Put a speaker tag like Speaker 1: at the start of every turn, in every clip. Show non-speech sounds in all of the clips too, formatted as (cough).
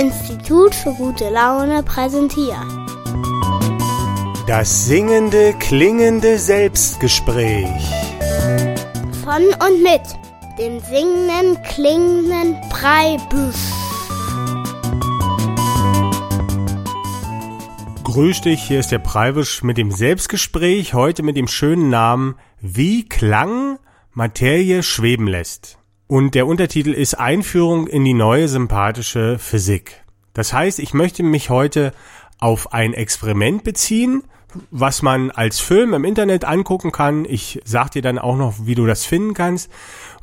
Speaker 1: Institut für gute Laune präsentiert.
Speaker 2: Das singende, klingende Selbstgespräch.
Speaker 1: Von und mit dem singenden, klingenden Breibüsch.
Speaker 2: Grüß dich, hier ist der Preibisch mit dem Selbstgespräch, heute mit dem schönen Namen Wie Klang Materie schweben lässt. Und der Untertitel ist Einführung in die neue sympathische Physik. Das heißt, ich möchte mich heute auf ein Experiment beziehen, was man als Film im Internet angucken kann. Ich sag dir dann auch noch, wie du das finden kannst,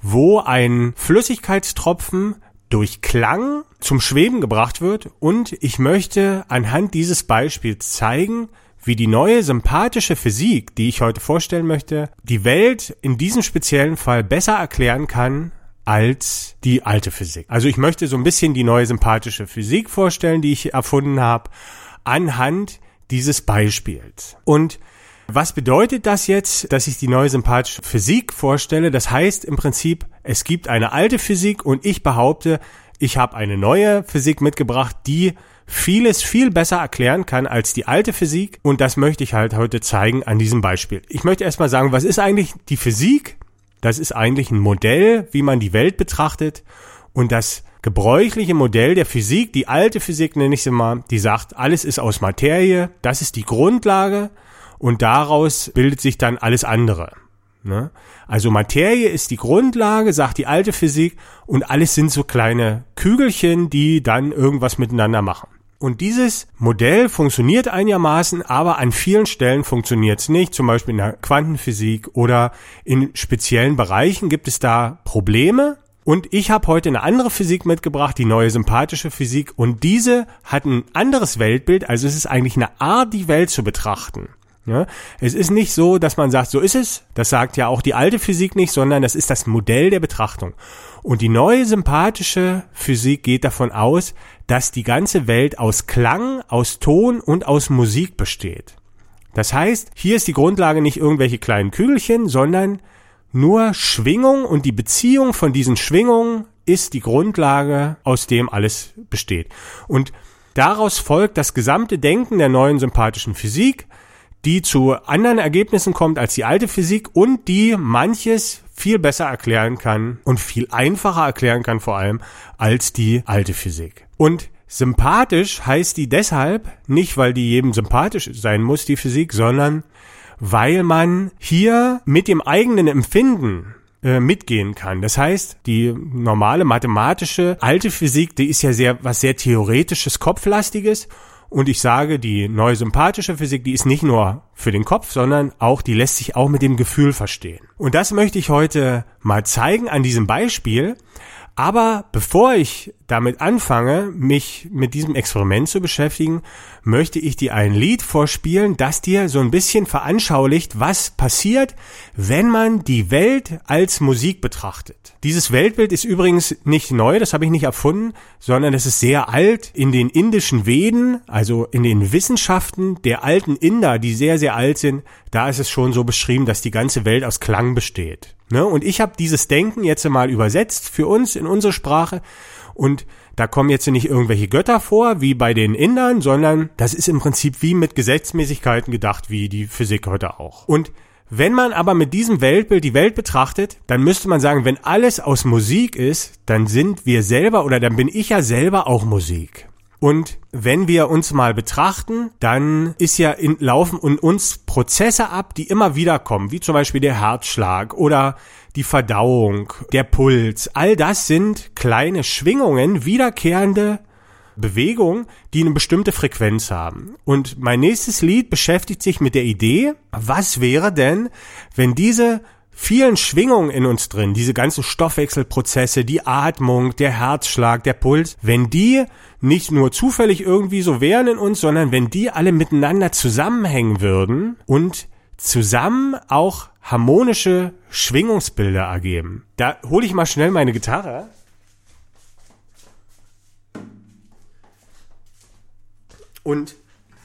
Speaker 2: wo ein Flüssigkeitstropfen durch Klang zum Schweben gebracht wird und ich möchte anhand dieses Beispiels zeigen, wie die neue sympathische Physik, die ich heute vorstellen möchte, die Welt in diesem speziellen Fall besser erklären kann als die alte Physik. Also ich möchte so ein bisschen die neue sympathische Physik vorstellen, die ich erfunden habe, anhand dieses Beispiels. Und was bedeutet das jetzt, dass ich die neue sympathische Physik vorstelle? Das heißt im Prinzip, es gibt eine alte Physik und ich behaupte, ich habe eine neue Physik mitgebracht, die vieles viel besser erklären kann als die alte Physik und das möchte ich halt heute zeigen an diesem Beispiel. Ich möchte erstmal sagen, was ist eigentlich die Physik? Das ist eigentlich ein Modell, wie man die Welt betrachtet und das gebräuchliche Modell der Physik, die alte Physik nenne ich sie mal, die sagt, alles ist aus Materie, das ist die Grundlage und daraus bildet sich dann alles andere. Ne? Also Materie ist die Grundlage, sagt die alte Physik, und alles sind so kleine Kügelchen, die dann irgendwas miteinander machen. Und dieses Modell funktioniert einigermaßen, aber an vielen Stellen funktioniert es nicht. Zum Beispiel in der Quantenphysik oder in speziellen Bereichen gibt es da Probleme. Und ich habe heute eine andere Physik mitgebracht, die neue sympathische Physik. Und diese hat ein anderes Weltbild. Also es ist eigentlich eine Art, die Welt zu betrachten. Ja, es ist nicht so, dass man sagt, so ist es. Das sagt ja auch die alte Physik nicht, sondern das ist das Modell der Betrachtung. Und die neue sympathische Physik geht davon aus, dass die ganze Welt aus Klang, aus Ton und aus Musik besteht. Das heißt, hier ist die Grundlage nicht irgendwelche kleinen Kügelchen, sondern nur Schwingung und die Beziehung von diesen Schwingungen ist die Grundlage, aus dem alles besteht. Und daraus folgt das gesamte Denken der neuen sympathischen Physik, die zu anderen Ergebnissen kommt als die alte Physik und die manches viel besser erklären kann und viel einfacher erklären kann vor allem als die alte Physik. Und sympathisch heißt die deshalb nicht, weil die jedem sympathisch sein muss, die Physik, sondern weil man hier mit dem eigenen Empfinden äh, mitgehen kann. Das heißt, die normale mathematische alte Physik, die ist ja sehr was sehr theoretisches, kopflastiges und ich sage, die neue sympathische Physik, die ist nicht nur für den Kopf, sondern auch, die lässt sich auch mit dem Gefühl verstehen. Und das möchte ich heute mal zeigen an diesem Beispiel. Aber bevor ich damit anfange, mich mit diesem Experiment zu beschäftigen, möchte ich dir ein Lied vorspielen, das dir so ein bisschen veranschaulicht, was passiert, wenn man die Welt als Musik betrachtet. Dieses Weltbild ist übrigens nicht neu, das habe ich nicht erfunden, sondern es ist sehr alt. In den indischen Veden, also in den Wissenschaften der alten Inder, die sehr, sehr alt sind, da ist es schon so beschrieben, dass die ganze Welt aus Klang besteht. Ne? Und ich habe dieses Denken jetzt mal übersetzt für uns in unsere Sprache und da kommen jetzt nicht irgendwelche Götter vor, wie bei den Indern, sondern das ist im Prinzip wie mit Gesetzmäßigkeiten gedacht, wie die Physik heute auch. Und wenn man aber mit diesem Weltbild die Welt betrachtet, dann müsste man sagen, wenn alles aus Musik ist, dann sind wir selber oder dann bin ich ja selber auch Musik. Und wenn wir uns mal betrachten, dann ist ja in, laufen in uns Prozesse ab, die immer wieder kommen, wie zum Beispiel der Herzschlag oder die Verdauung, der Puls. All das sind kleine Schwingungen, wiederkehrende Bewegungen, die eine bestimmte Frequenz haben. Und mein nächstes Lied beschäftigt sich mit der Idee, was wäre denn, wenn diese vielen Schwingungen in uns drin, diese ganzen Stoffwechselprozesse, die Atmung, der Herzschlag, der Puls, wenn die nicht nur zufällig irgendwie so wären in uns, sondern wenn die alle miteinander zusammenhängen würden und zusammen auch harmonische Schwingungsbilder ergeben. Da hole ich mal schnell meine Gitarre. Und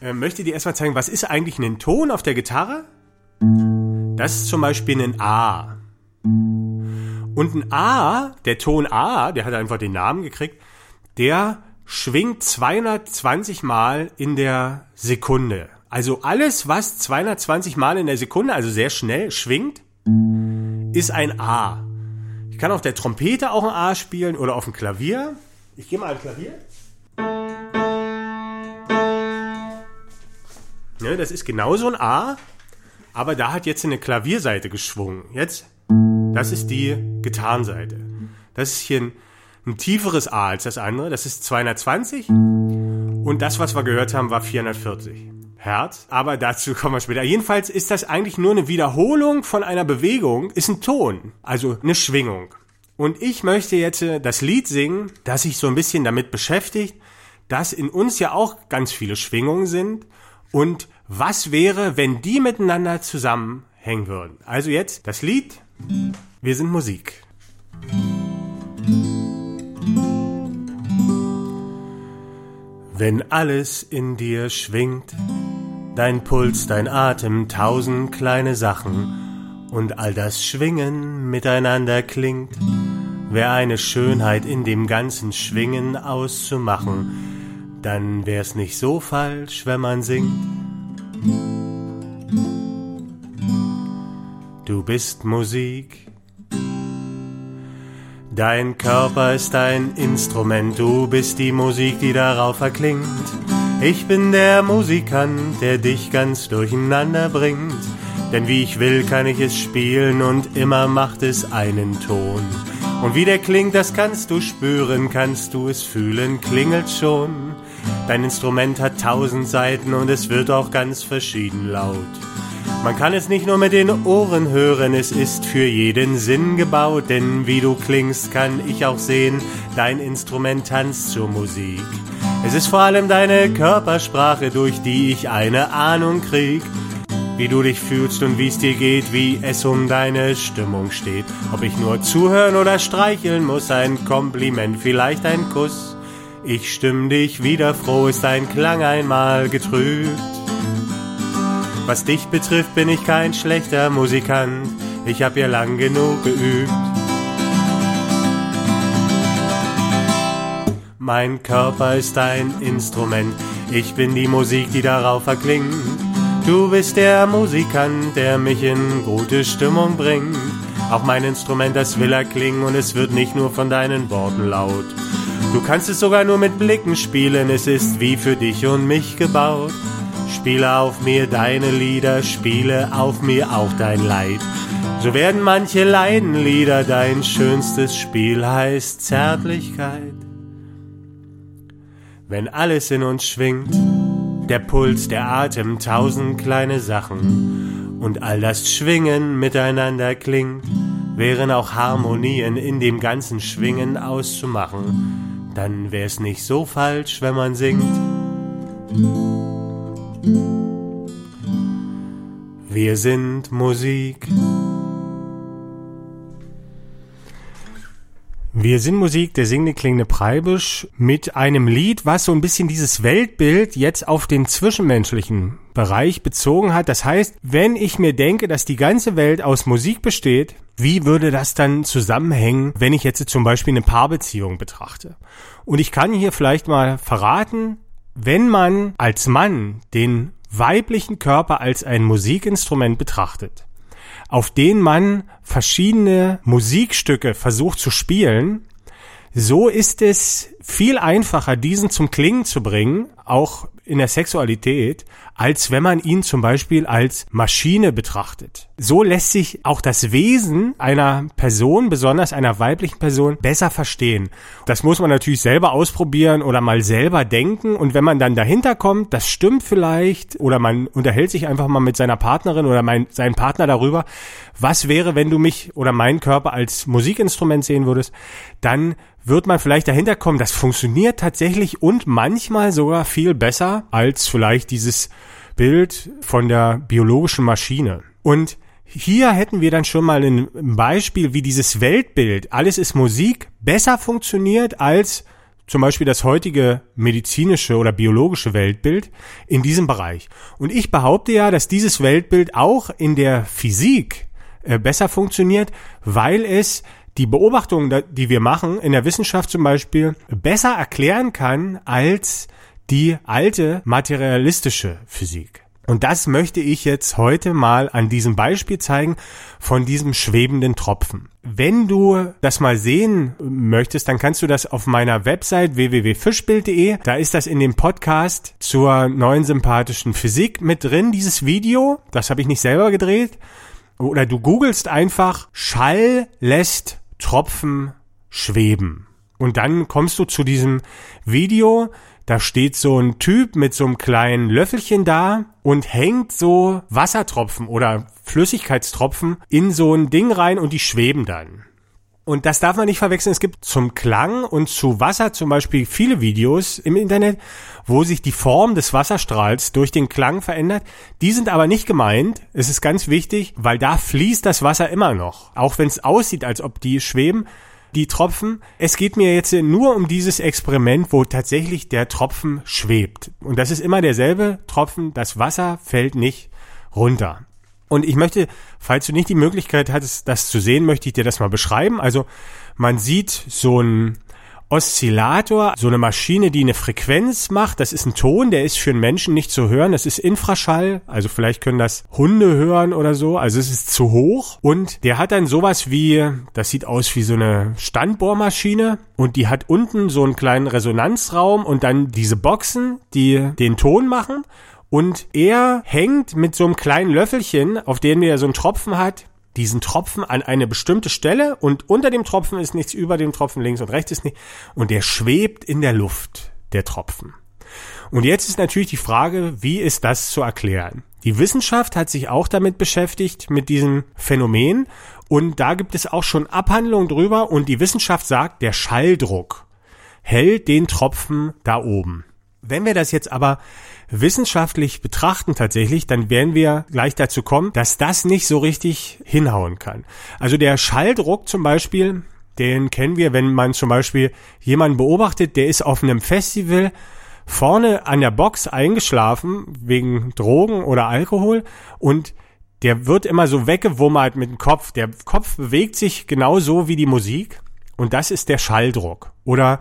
Speaker 2: äh, möchte dir erstmal zeigen, was ist eigentlich ein Ton auf der Gitarre? Das ist zum Beispiel ein A. Und ein A, der Ton A, der hat einfach den Namen gekriegt, der schwingt 220 Mal in der Sekunde. Also alles, was 220 Mal in der Sekunde, also sehr schnell schwingt, ist ein A. Ich kann auf der Trompete auch ein A spielen oder auf dem Klavier. Ich gehe mal ein Klavier. Ne, das ist genauso ein A, aber da hat jetzt eine Klavierseite geschwungen. Jetzt, das ist die Gitarrenseite. Das ist hier ein, ein tieferes A als das andere. Das ist 220 und das, was wir gehört haben, war 440. Herz, aber dazu kommen wir später. Jedenfalls ist das eigentlich nur eine Wiederholung von einer Bewegung, ist ein Ton, also eine Schwingung. Und ich möchte jetzt äh, das Lied singen, das sich so ein bisschen damit beschäftigt, dass in uns ja auch ganz viele Schwingungen sind und was wäre, wenn die miteinander zusammenhängen würden. Also jetzt das Lied, wir sind Musik. Wenn alles in dir schwingt, dein Puls, dein Atem, tausend kleine Sachen und all das Schwingen miteinander klingt, wär eine Schönheit in dem ganzen Schwingen auszumachen, dann wär's nicht so falsch, wenn man singt. Du bist Musik. Dein Körper ist ein Instrument, du bist die Musik, die darauf erklingt. Ich bin der Musikant, der dich ganz durcheinander bringt. Denn wie ich will, kann ich es spielen und immer macht es einen Ton. Und wie der klingt, das kannst du spüren, kannst du es fühlen, klingelt schon. Dein Instrument hat tausend Seiten und es wird auch ganz verschieden laut. Man kann es nicht nur mit den Ohren hören, es ist für jeden Sinn gebaut, denn wie du klingst, kann ich auch sehen, dein Instrument tanzt zur Musik. Es ist vor allem deine Körpersprache, durch die ich eine Ahnung krieg, wie du dich fühlst und wie es dir geht, wie es um deine Stimmung steht. Ob ich nur zuhören oder streicheln muss, ein Kompliment, vielleicht ein Kuss. Ich stimm dich wieder froh, ist dein Klang einmal getrübt. Was dich betrifft, bin ich kein schlechter Musikant, ich hab ja lang genug geübt. Mein Körper ist ein Instrument, ich bin die Musik, die darauf erklingt. Du bist der Musikant, der mich in gute Stimmung bringt. Auch mein Instrument, das will erklingen und es wird nicht nur von deinen Worten laut. Du kannst es sogar nur mit Blicken spielen, es ist wie für dich und mich gebaut. Spiele auf mir deine Lieder, spiele auf mir auch dein Leid. So werden manche Leidenlieder, dein schönstes Spiel heißt Zärtlichkeit wenn alles in uns schwingt, der Puls, der Atem, tausend kleine Sachen und all das Schwingen miteinander klingt, wären auch Harmonien in dem ganzen Schwingen auszumachen, dann wär's nicht so falsch, wenn man singt. Wir sind Musik. Wir sind Musik, der singende klingende Preibisch mit einem Lied, was so ein bisschen dieses Weltbild jetzt auf den zwischenmenschlichen Bereich bezogen hat. Das heißt, wenn ich mir denke, dass die ganze Welt aus Musik besteht, wie würde das dann zusammenhängen, wenn ich jetzt zum Beispiel eine Paarbeziehung betrachte? Und ich kann hier vielleicht mal verraten, wenn man als Mann den weiblichen Körper als ein Musikinstrument betrachtet, auf den man verschiedene Musikstücke versucht zu spielen, so ist es viel einfacher, diesen zum Klingen zu bringen, auch in der Sexualität, als wenn man ihn zum Beispiel als Maschine betrachtet. So lässt sich auch das Wesen einer Person, besonders einer weiblichen Person, besser verstehen. Das muss man natürlich selber ausprobieren oder mal selber denken. Und wenn man dann dahinter kommt, das stimmt vielleicht, oder man unterhält sich einfach mal mit seiner Partnerin oder mein, seinem Partner darüber, was wäre, wenn du mich oder meinen Körper als Musikinstrument sehen würdest, dann wird man vielleicht dahinter kommen, das funktioniert tatsächlich und manchmal sogar viel besser als vielleicht dieses Bild von der biologischen Maschine. Und hier hätten wir dann schon mal ein Beispiel, wie dieses Weltbild, alles ist Musik, besser funktioniert als zum Beispiel das heutige medizinische oder biologische Weltbild in diesem Bereich. Und ich behaupte ja, dass dieses Weltbild auch in der Physik äh, besser funktioniert, weil es die Beobachtungen, die wir machen, in der Wissenschaft zum Beispiel, besser erklären kann als die alte materialistische Physik. Und das möchte ich jetzt heute mal an diesem Beispiel zeigen von diesem schwebenden Tropfen. Wenn du das mal sehen möchtest, dann kannst du das auf meiner Website www.fischbild.de, da ist das in dem Podcast zur neuen sympathischen Physik mit drin, dieses Video. Das habe ich nicht selber gedreht. Oder du googelst einfach Schall lässt Tropfen schweben. Und dann kommst du zu diesem Video, da steht so ein Typ mit so einem kleinen Löffelchen da und hängt so Wassertropfen oder Flüssigkeitstropfen in so ein Ding rein und die schweben dann. Und das darf man nicht verwechseln. Es gibt zum Klang und zu Wasser zum Beispiel viele Videos im Internet, wo sich die Form des Wasserstrahls durch den Klang verändert. Die sind aber nicht gemeint. Es ist ganz wichtig, weil da fließt das Wasser immer noch. Auch wenn es aussieht, als ob die schweben, die Tropfen. Es geht mir jetzt nur um dieses Experiment, wo tatsächlich der Tropfen schwebt. Und das ist immer derselbe Tropfen. Das Wasser fällt nicht runter. Und ich möchte, falls du nicht die Möglichkeit hattest, das zu sehen, möchte ich dir das mal beschreiben. Also man sieht so ein Oszillator, so eine Maschine, die eine Frequenz macht. Das ist ein Ton, der ist für einen Menschen nicht zu hören. Das ist Infraschall. Also vielleicht können das Hunde hören oder so. Also es ist zu hoch. Und der hat dann sowas wie, das sieht aus wie so eine Standbohrmaschine. Und die hat unten so einen kleinen Resonanzraum und dann diese Boxen, die den Ton machen. Und er hängt mit so einem kleinen Löffelchen, auf dem er so einen Tropfen hat, diesen Tropfen an eine bestimmte Stelle und unter dem Tropfen ist nichts, über dem Tropfen links und rechts ist nicht und der schwebt in der Luft, der Tropfen. Und jetzt ist natürlich die Frage, wie ist das zu erklären? Die Wissenschaft hat sich auch damit beschäftigt, mit diesem Phänomen und da gibt es auch schon Abhandlungen drüber und die Wissenschaft sagt, der Schalldruck hält den Tropfen da oben. Wenn wir das jetzt aber wissenschaftlich betrachten tatsächlich, dann werden wir gleich dazu kommen, dass das nicht so richtig hinhauen kann. Also der Schalldruck zum Beispiel, den kennen wir, wenn man zum Beispiel jemanden beobachtet, der ist auf einem Festival vorne an der Box eingeschlafen wegen Drogen oder Alkohol und der wird immer so weggewummert mit dem Kopf. Der Kopf bewegt sich genauso wie die Musik und das ist der Schalldruck. Oder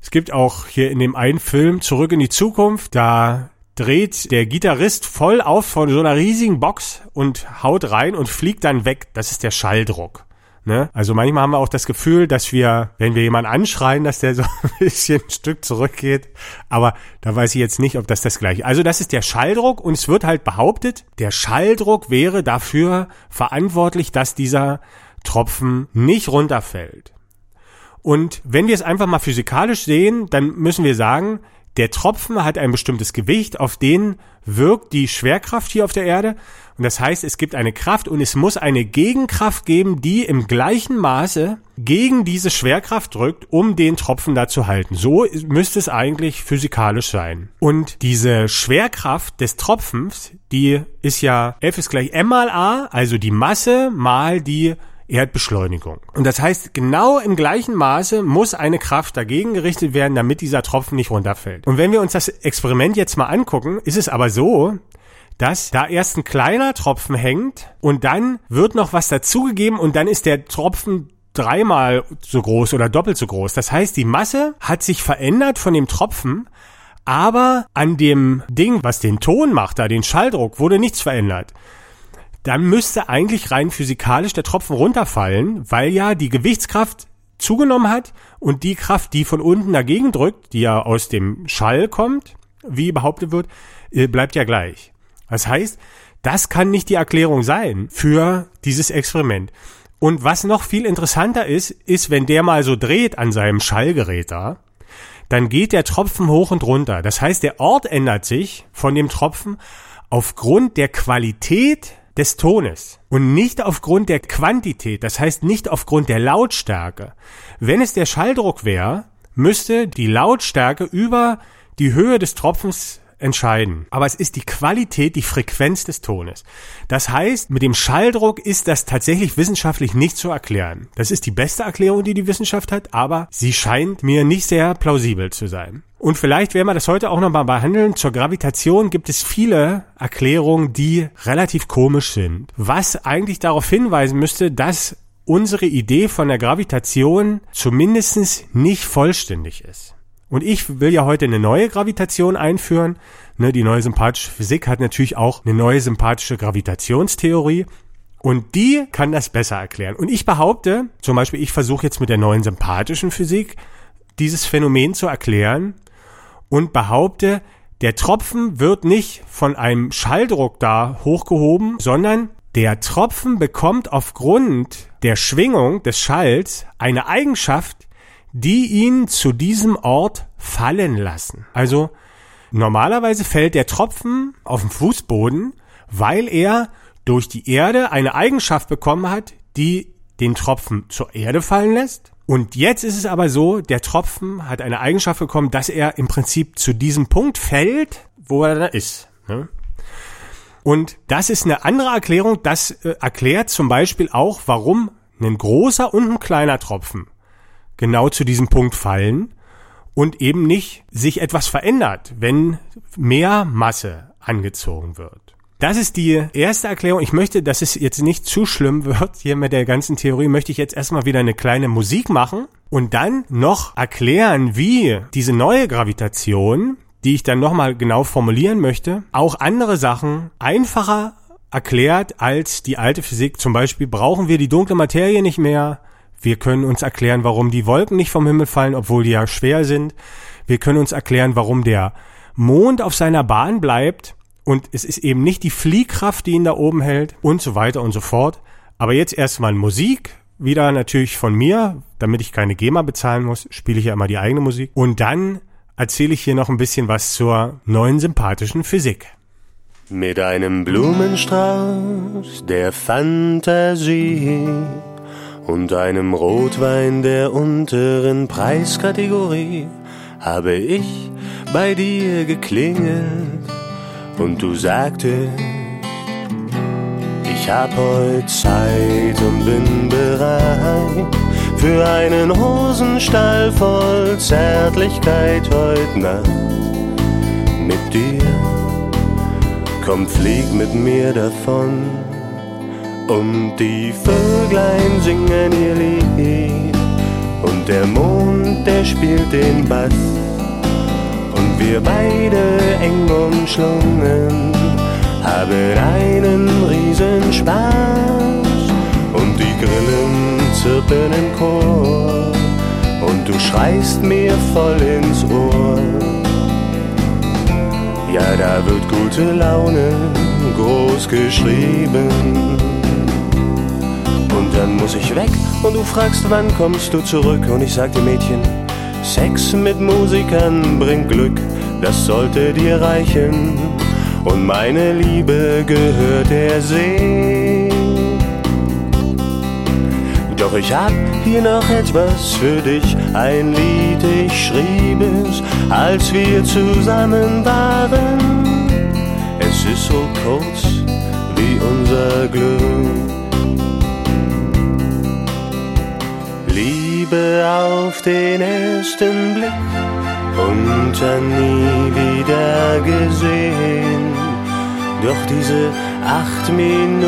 Speaker 2: es gibt auch hier in dem einen Film Zurück in die Zukunft, da dreht der Gitarrist voll auf von so einer riesigen Box und haut rein und fliegt dann weg. Das ist der Schalldruck. Ne? Also manchmal haben wir auch das Gefühl, dass wir, wenn wir jemanden anschreien, dass der so (laughs) ein bisschen ein Stück zurückgeht. Aber da weiß ich jetzt nicht, ob das das gleiche. Also das ist der Schalldruck und es wird halt behauptet, der Schalldruck wäre dafür verantwortlich, dass dieser Tropfen nicht runterfällt. Und wenn wir es einfach mal physikalisch sehen, dann müssen wir sagen, der Tropfen hat ein bestimmtes Gewicht, auf den wirkt die Schwerkraft hier auf der Erde. Und das heißt, es gibt eine Kraft und es muss eine Gegenkraft geben, die im gleichen Maße gegen diese Schwerkraft drückt, um den Tropfen da zu halten. So müsste es eigentlich physikalisch sein. Und diese Schwerkraft des Tropfens, die ist ja F ist gleich M mal A, also die Masse mal die Erdbeschleunigung. Und das heißt, genau im gleichen Maße muss eine Kraft dagegen gerichtet werden, damit dieser Tropfen nicht runterfällt. Und wenn wir uns das Experiment jetzt mal angucken, ist es aber so, dass da erst ein kleiner Tropfen hängt und dann wird noch was dazugegeben und dann ist der Tropfen dreimal so groß oder doppelt so groß. Das heißt, die Masse hat sich verändert von dem Tropfen, aber an dem Ding, was den Ton macht, da den Schalldruck, wurde nichts verändert dann müsste eigentlich rein physikalisch der Tropfen runterfallen, weil ja die Gewichtskraft zugenommen hat und die Kraft, die von unten dagegen drückt, die ja aus dem Schall kommt, wie behauptet wird, äh, bleibt ja gleich. Das heißt, das kann nicht die Erklärung sein für dieses Experiment. Und was noch viel interessanter ist, ist, wenn der mal so dreht an seinem Schallgerät da, dann geht der Tropfen hoch und runter. Das heißt, der Ort ändert sich von dem Tropfen aufgrund der Qualität des Tones und nicht aufgrund der Quantität, das heißt nicht aufgrund der Lautstärke. Wenn es der Schalldruck wäre, müsste die Lautstärke über die Höhe des Tropfens entscheiden. Aber es ist die Qualität, die Frequenz des Tones. Das heißt, mit dem Schalldruck ist das tatsächlich wissenschaftlich nicht zu erklären. Das ist die beste Erklärung, die die Wissenschaft hat, aber sie scheint mir nicht sehr plausibel zu sein. Und vielleicht werden wir das heute auch nochmal behandeln. Zur Gravitation gibt es viele Erklärungen, die relativ komisch sind. Was eigentlich darauf hinweisen müsste, dass unsere Idee von der Gravitation zumindest nicht vollständig ist. Und ich will ja heute eine neue Gravitation einführen. Ne, die neue sympathische Physik hat natürlich auch eine neue sympathische Gravitationstheorie. Und die kann das besser erklären. Und ich behaupte, zum Beispiel, ich versuche jetzt mit der neuen sympathischen Physik dieses Phänomen zu erklären und behaupte, der Tropfen wird nicht von einem Schalldruck da hochgehoben, sondern der Tropfen bekommt aufgrund der Schwingung des Schalls eine Eigenschaft, die ihn zu diesem Ort fallen lassen. Also normalerweise fällt der Tropfen auf den Fußboden, weil er durch die Erde eine Eigenschaft bekommen hat, die den Tropfen zur Erde fallen lässt. Und jetzt ist es aber so, der Tropfen hat eine Eigenschaft bekommen, dass er im Prinzip zu diesem Punkt fällt, wo er da ist. Ne? Und das ist eine andere Erklärung. Das äh, erklärt zum Beispiel auch, warum ein großer und ein kleiner Tropfen genau zu diesem Punkt fallen und eben nicht sich etwas verändert, wenn mehr Masse angezogen wird. Das ist die erste Erklärung. Ich möchte, dass es jetzt nicht zu schlimm wird hier mit der ganzen Theorie, möchte ich jetzt erstmal wieder eine kleine Musik machen und dann noch erklären, wie diese neue Gravitation die ich dann nochmal genau formulieren möchte, auch andere Sachen einfacher erklärt als die alte Physik. Zum Beispiel brauchen wir die dunkle Materie nicht mehr. Wir können uns erklären, warum die Wolken nicht vom Himmel fallen, obwohl die ja schwer sind. Wir können uns erklären, warum der Mond auf seiner Bahn bleibt und es ist eben nicht die Fliehkraft, die ihn da oben hält und so weiter und so fort. Aber jetzt erstmal Musik, wieder natürlich von mir, damit ich keine GEMA bezahlen muss, spiele ich ja immer die eigene Musik. Und dann erzähle ich hier noch ein bisschen was zur neuen sympathischen Physik.
Speaker 3: Mit einem Blumenstrauß der Fantasie und einem Rotwein der unteren Preiskategorie habe ich bei dir geklingelt und du sagtest, ich hab heute Zeit und bin bereit für einen Hosenstall voll Zärtlichkeit heut Nacht mit dir. Komm, flieg mit mir davon und die Vöglein singen ihr Lied und der Mond, der spielt den Bass und wir beide eng umschlungen haben einen riesen Spaß und die Grillen zirpen im Chor und du schreist mir voll ins Ohr. Ja, da wird gute Laune groß geschrieben. Und dann muss ich weg und du fragst, wann kommst du zurück? Und ich sag dir, Mädchen, Sex mit Musikern bringt Glück, das sollte dir reichen. Und meine Liebe gehört der See. Doch ich hab hier noch etwas für dich, ein Lied, ich schrieb es, als wir zusammen waren. Es ist so kurz wie unser Glück. Liebe auf den ersten Blick und dann nie wieder gesehen. Doch diese acht Minuten,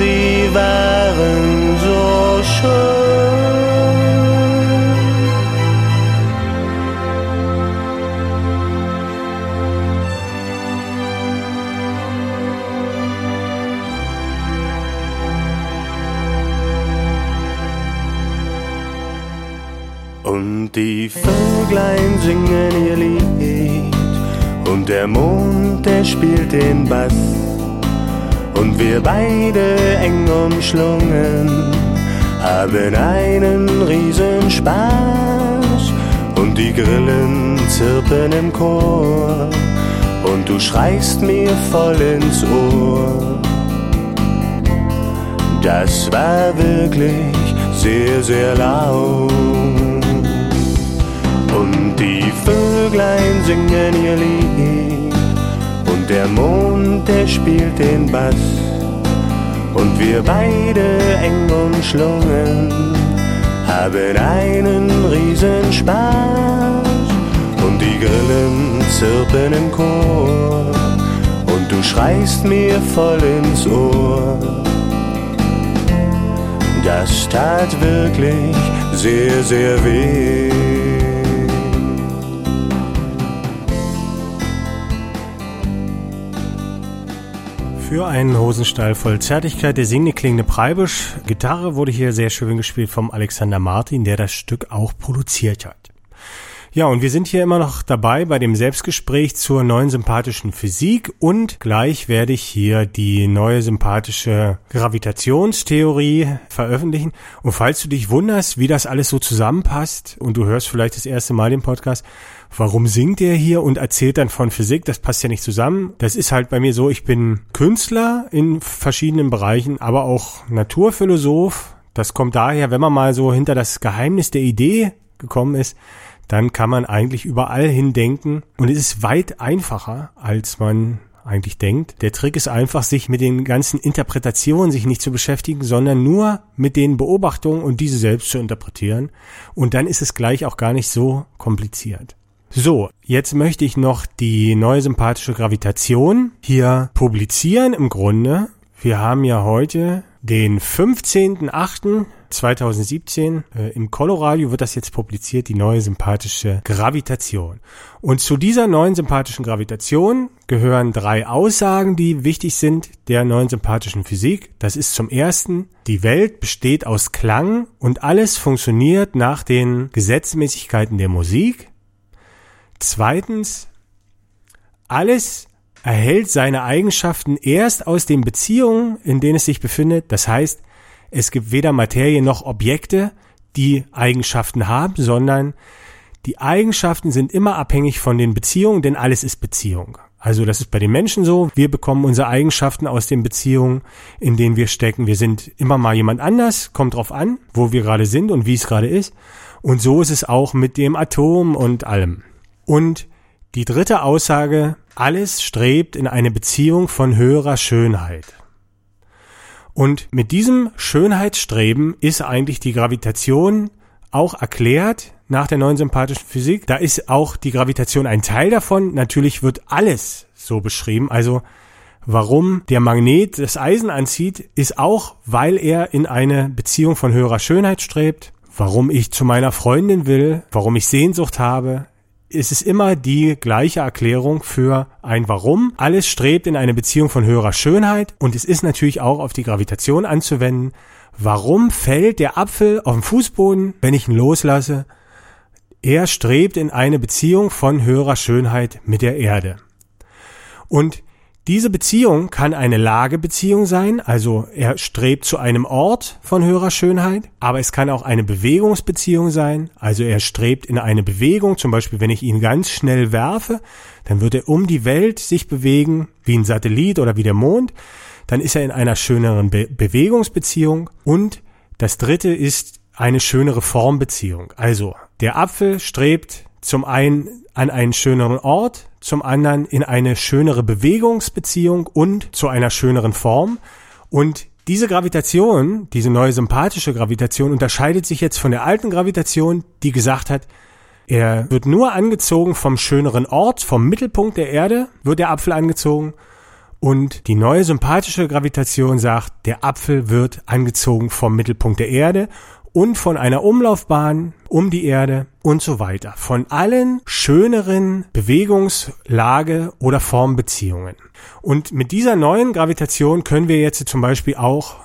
Speaker 3: die waren so schön. Die Vöglein singen ihr Lied und der Mond, der spielt den Bass und wir beide eng umschlungen haben einen riesen Spaß und die Grillen zirpen im Chor und du schreist mir voll ins Ohr. Das war wirklich sehr, sehr laut. Vöglein singen ihr Lied und der Mond, der spielt den Bass und wir beide eng umschlungen haben einen riesen Spaß und die Grillen zirpen im Chor und du schreist mir voll ins Ohr. das tat wirklich sehr, sehr weh.
Speaker 2: Für einen Hosenstall voll Zärtlichkeit der singende klingende Preibisch. Gitarre wurde hier sehr schön gespielt vom Alexander Martin, der das Stück auch produziert hat. Ja, und wir sind hier immer noch dabei bei dem Selbstgespräch zur neuen sympathischen Physik und gleich werde ich hier die neue sympathische Gravitationstheorie veröffentlichen. Und falls du dich wunderst, wie das alles so zusammenpasst und du hörst vielleicht das erste Mal den Podcast, warum singt er hier und erzählt dann von Physik? Das passt ja nicht zusammen. Das ist halt bei mir so, ich bin Künstler in verschiedenen Bereichen, aber auch Naturphilosoph. Das kommt daher, wenn man mal so hinter das Geheimnis der Idee gekommen ist, dann kann man eigentlich überall hindenken und es ist weit einfacher, als man eigentlich denkt. Der Trick ist einfach, sich mit den ganzen Interpretationen sich nicht zu beschäftigen, sondern nur mit den Beobachtungen und diese selbst zu interpretieren. Und dann ist es gleich auch gar nicht so kompliziert. So, jetzt möchte ich noch die neue sympathische Gravitation hier publizieren im Grunde. Wir haben ja heute den 15.8. 2017 äh, im Coloradio wird das jetzt publiziert, die neue sympathische Gravitation. Und zu dieser neuen sympathischen Gravitation gehören drei Aussagen, die wichtig sind der neuen sympathischen Physik. Das ist zum ersten, die Welt besteht aus Klang und alles funktioniert nach den Gesetzmäßigkeiten der Musik. Zweitens, alles erhält seine Eigenschaften erst aus den Beziehungen, in denen es sich befindet. Das heißt, es gibt weder Materie noch Objekte, die Eigenschaften haben, sondern die Eigenschaften sind immer abhängig von den Beziehungen, denn alles ist Beziehung. Also das ist bei den Menschen so. Wir bekommen unsere Eigenschaften aus den Beziehungen, in denen wir stecken. Wir sind immer mal jemand anders, kommt drauf an, wo wir gerade sind und wie es gerade ist. Und so ist es auch mit dem Atom und allem. Und die dritte Aussage, alles strebt in eine Beziehung von höherer Schönheit. Und mit diesem Schönheitsstreben ist eigentlich die Gravitation auch erklärt nach der neuen sympathischen Physik. Da ist auch die Gravitation ein Teil davon. Natürlich wird alles so beschrieben. Also warum der Magnet das Eisen anzieht, ist auch, weil er in eine Beziehung von höherer Schönheit strebt. Warum ich zu meiner Freundin will, warum ich Sehnsucht habe, es ist immer die gleiche Erklärung für ein Warum. Alles strebt in eine Beziehung von höherer Schönheit und es ist natürlich auch auf die Gravitation anzuwenden. Warum fällt der Apfel auf den Fußboden, wenn ich ihn loslasse? Er strebt in eine Beziehung von höherer Schönheit mit der Erde. Und diese Beziehung kann eine Lagebeziehung sein, also er strebt zu einem Ort von höherer Schönheit, aber es kann auch eine Bewegungsbeziehung sein, also er strebt in eine Bewegung, zum Beispiel wenn ich ihn ganz schnell werfe, dann wird er um die Welt sich bewegen, wie ein Satellit oder wie der Mond, dann ist er in einer schöneren Be Bewegungsbeziehung und das dritte ist eine schönere Formbeziehung. Also der Apfel strebt zum einen an einen schöneren Ort, zum anderen in eine schönere Bewegungsbeziehung und zu einer schöneren Form. Und diese Gravitation, diese neue sympathische Gravitation unterscheidet sich jetzt von der alten Gravitation, die gesagt hat, er wird nur angezogen vom schöneren Ort, vom Mittelpunkt der Erde wird der Apfel angezogen. Und die neue sympathische Gravitation sagt, der Apfel wird angezogen vom Mittelpunkt der Erde und von einer Umlaufbahn um die Erde und so weiter. Von allen schöneren Bewegungslage oder Formbeziehungen. Und mit dieser neuen Gravitation können wir jetzt zum Beispiel auch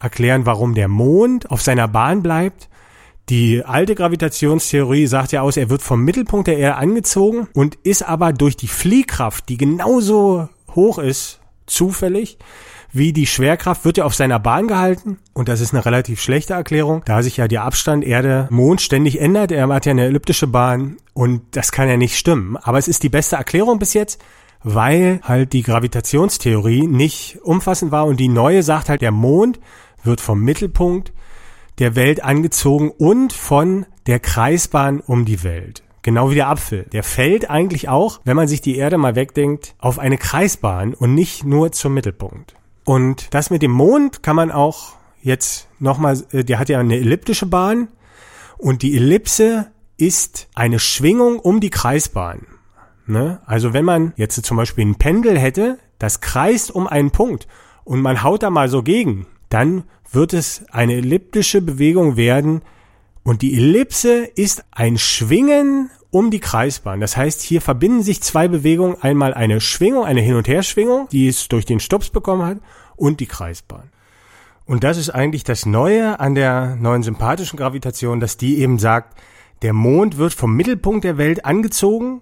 Speaker 2: erklären, warum der Mond auf seiner Bahn bleibt. Die alte Gravitationstheorie sagt ja aus, er wird vom Mittelpunkt der Erde angezogen und ist aber durch die Fliehkraft, die genauso hoch ist, zufällig, wie die Schwerkraft wird ja auf seiner Bahn gehalten und das ist eine relativ schlechte Erklärung, da sich ja der Abstand Erde-Mond ständig ändert. Er hat ja eine elliptische Bahn und das kann ja nicht stimmen. Aber es ist die beste Erklärung bis jetzt, weil halt die Gravitationstheorie nicht umfassend war und die neue sagt halt, der Mond wird vom Mittelpunkt der Welt angezogen und von der Kreisbahn um die Welt. Genau wie der Apfel. Der fällt eigentlich auch, wenn man sich die Erde mal wegdenkt, auf eine Kreisbahn und nicht nur zum Mittelpunkt. Und das mit dem Mond kann man auch jetzt nochmal, äh, der hat ja eine elliptische Bahn und die Ellipse ist eine Schwingung um die Kreisbahn. Ne? Also wenn man jetzt zum Beispiel ein Pendel hätte, das kreist um einen Punkt und man haut da mal so gegen, dann wird es eine elliptische Bewegung werden und die Ellipse ist ein Schwingen um die Kreisbahn. Das heißt, hier verbinden sich zwei Bewegungen, einmal eine Schwingung, eine Hin- und Herschwingung, die es durch den Stups bekommen hat, und die Kreisbahn. Und das ist eigentlich das Neue an der neuen sympathischen Gravitation, dass die eben sagt, der Mond wird vom Mittelpunkt der Welt angezogen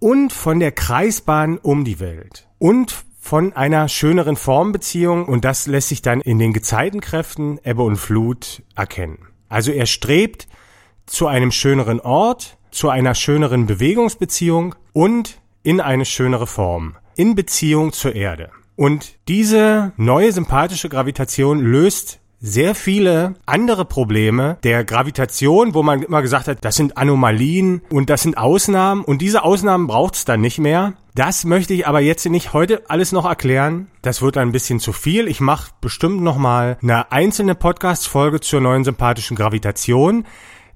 Speaker 2: und von der Kreisbahn um die Welt. Und von einer schöneren Formbeziehung und das lässt sich dann in den Gezeitenkräften Ebbe und Flut erkennen. Also er strebt zu einem schöneren Ort, zu einer schöneren Bewegungsbeziehung und in eine schönere Form, in Beziehung zur Erde. Und diese neue sympathische Gravitation löst sehr viele andere Probleme der Gravitation, wo man immer gesagt hat, das sind Anomalien und das sind Ausnahmen und diese Ausnahmen braucht es dann nicht mehr. Das möchte ich aber jetzt nicht heute alles noch erklären. Das wird ein bisschen zu viel. Ich mache bestimmt noch mal eine einzelne Podcast-Folge zur neuen sympathischen Gravitation.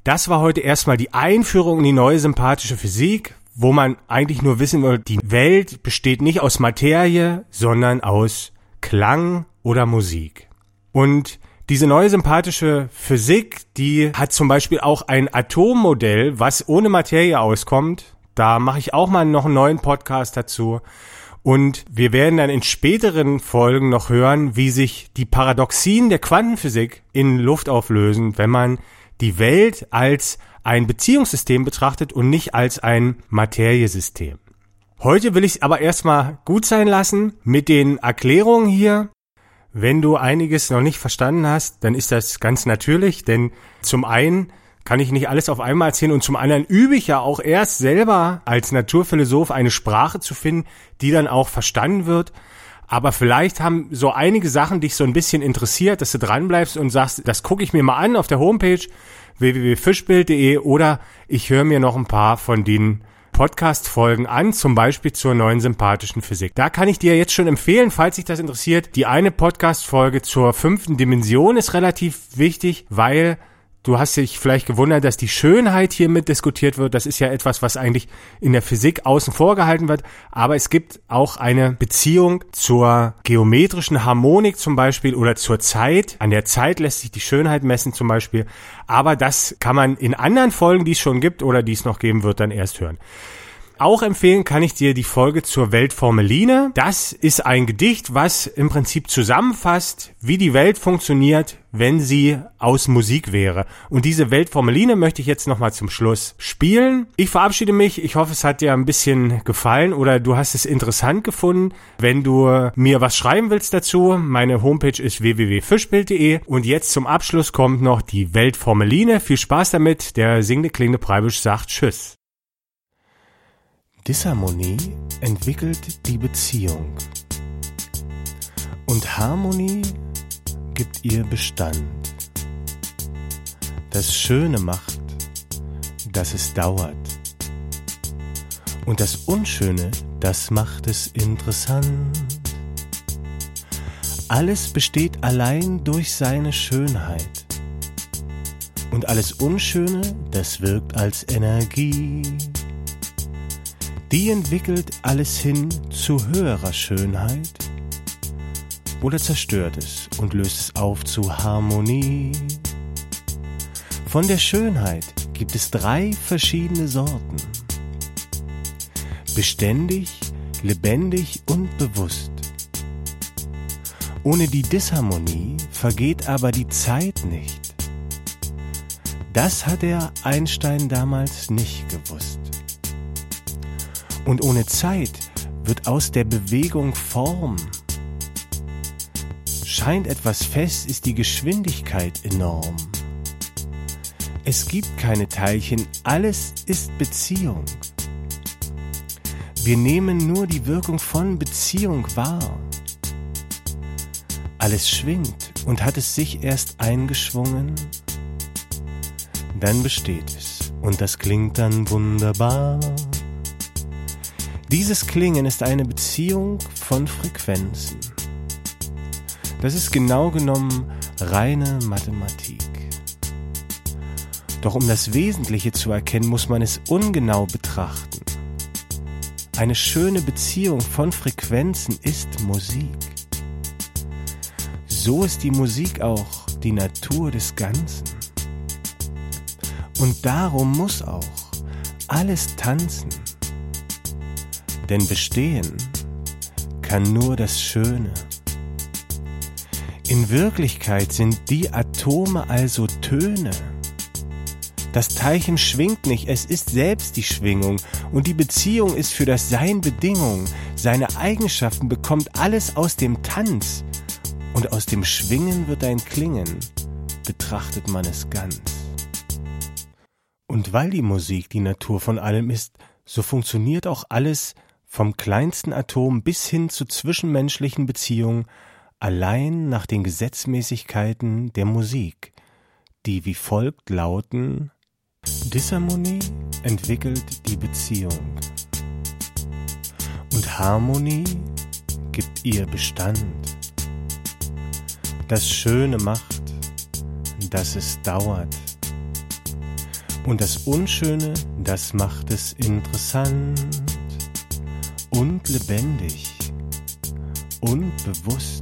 Speaker 2: Das war heute erstmal die Einführung in die neue sympathische Physik, wo man eigentlich nur wissen will, die Welt besteht nicht aus Materie, sondern aus Klang oder Musik. Und diese neue sympathische Physik, die hat zum Beispiel auch ein Atommodell, was ohne Materie auskommt. Da mache ich auch mal noch einen neuen Podcast dazu. Und wir werden dann in späteren Folgen noch hören, wie sich die Paradoxien der Quantenphysik in Luft auflösen, wenn man die Welt als ein Beziehungssystem betrachtet und nicht als ein Materiesystem. Heute will ich es aber erstmal gut sein lassen mit den Erklärungen hier. Wenn du einiges noch nicht verstanden hast, dann ist das ganz natürlich, denn zum einen kann ich nicht alles auf einmal erzählen und zum anderen übe ich ja auch erst selber als Naturphilosoph eine Sprache zu finden, die dann auch verstanden wird. Aber vielleicht haben so einige Sachen dich so ein bisschen interessiert, dass du dranbleibst und sagst, das gucke ich mir mal an auf der Homepage www.fischbild.de oder ich höre mir noch ein paar von den Podcast-Folgen an, zum Beispiel zur neuen sympathischen Physik. Da kann ich dir jetzt schon empfehlen, falls dich das interessiert, die eine Podcast-Folge zur fünften Dimension ist relativ wichtig, weil Du hast dich vielleicht gewundert, dass die Schönheit hier mit diskutiert wird. Das ist ja etwas, was eigentlich in der Physik außen vor gehalten wird. Aber es gibt auch eine Beziehung zur geometrischen Harmonik zum Beispiel oder zur Zeit. An der Zeit lässt sich die Schönheit messen zum Beispiel. Aber das kann man in anderen Folgen, die es schon gibt oder die es noch geben wird, dann erst hören. Auch empfehlen kann ich dir die Folge zur Weltformeline. Das ist ein Gedicht, was im Prinzip zusammenfasst, wie die Welt funktioniert, wenn sie aus Musik wäre. Und diese Weltformeline möchte ich jetzt nochmal zum Schluss spielen. Ich verabschiede mich. Ich hoffe, es hat dir ein bisschen gefallen oder du hast es interessant gefunden. Wenn du mir was schreiben willst dazu, meine Homepage ist www.fischbild.de. Und jetzt zum Abschluss kommt noch die Weltformeline. Viel Spaß damit. Der singende klingende Preibisch sagt Tschüss. Disharmonie entwickelt die Beziehung und Harmonie gibt ihr Bestand. Das Schöne macht, dass es dauert und das Unschöne, das macht es interessant. Alles besteht allein durch seine Schönheit und alles Unschöne, das wirkt als Energie die entwickelt alles hin zu höherer Schönheit oder zerstört es und löst es auf zu Harmonie. Von der Schönheit gibt es drei verschiedene Sorten. Beständig, lebendig und bewusst. Ohne die Disharmonie vergeht aber die Zeit nicht. Das hat der Einstein damals nicht gewusst. Und ohne Zeit wird aus der Bewegung Form. Scheint etwas fest, ist die Geschwindigkeit enorm. Es gibt keine Teilchen, alles ist Beziehung. Wir nehmen nur die Wirkung von Beziehung wahr. Alles schwingt und hat es sich erst eingeschwungen, dann besteht es und das klingt dann wunderbar. Dieses Klingen ist eine Beziehung von Frequenzen. Das ist genau genommen reine Mathematik. Doch um das Wesentliche zu erkennen, muss man es ungenau betrachten. Eine schöne Beziehung von Frequenzen ist Musik. so ist die Musik auch die Natur des Ganzen. Und darum muss auch alles tanzen. Denn bestehen kann nur das Schöne. In Wirklichkeit sind die Atome also Töne. Das Teilchen schwingt nicht, es ist selbst die Schwingung und die Beziehung ist für das Sein Bedingung. Seine Eigenschaften bekommt alles aus dem Tanz und aus dem Schwingen wird ein Klingen, betrachtet man es ganz. Und weil die Musik die Natur von allem ist, so funktioniert auch alles vom kleinsten Atom bis hin zu zwischenmenschlichen Beziehungen allein nach den Gesetzmäßigkeiten der Musik, die wie folgt lauten Disharmonie entwickelt die Beziehung und Harmonie gibt ihr Bestand. Das Schöne macht, dass es dauert. Und das Unschöne, das macht es interessant und lebendig und bewusst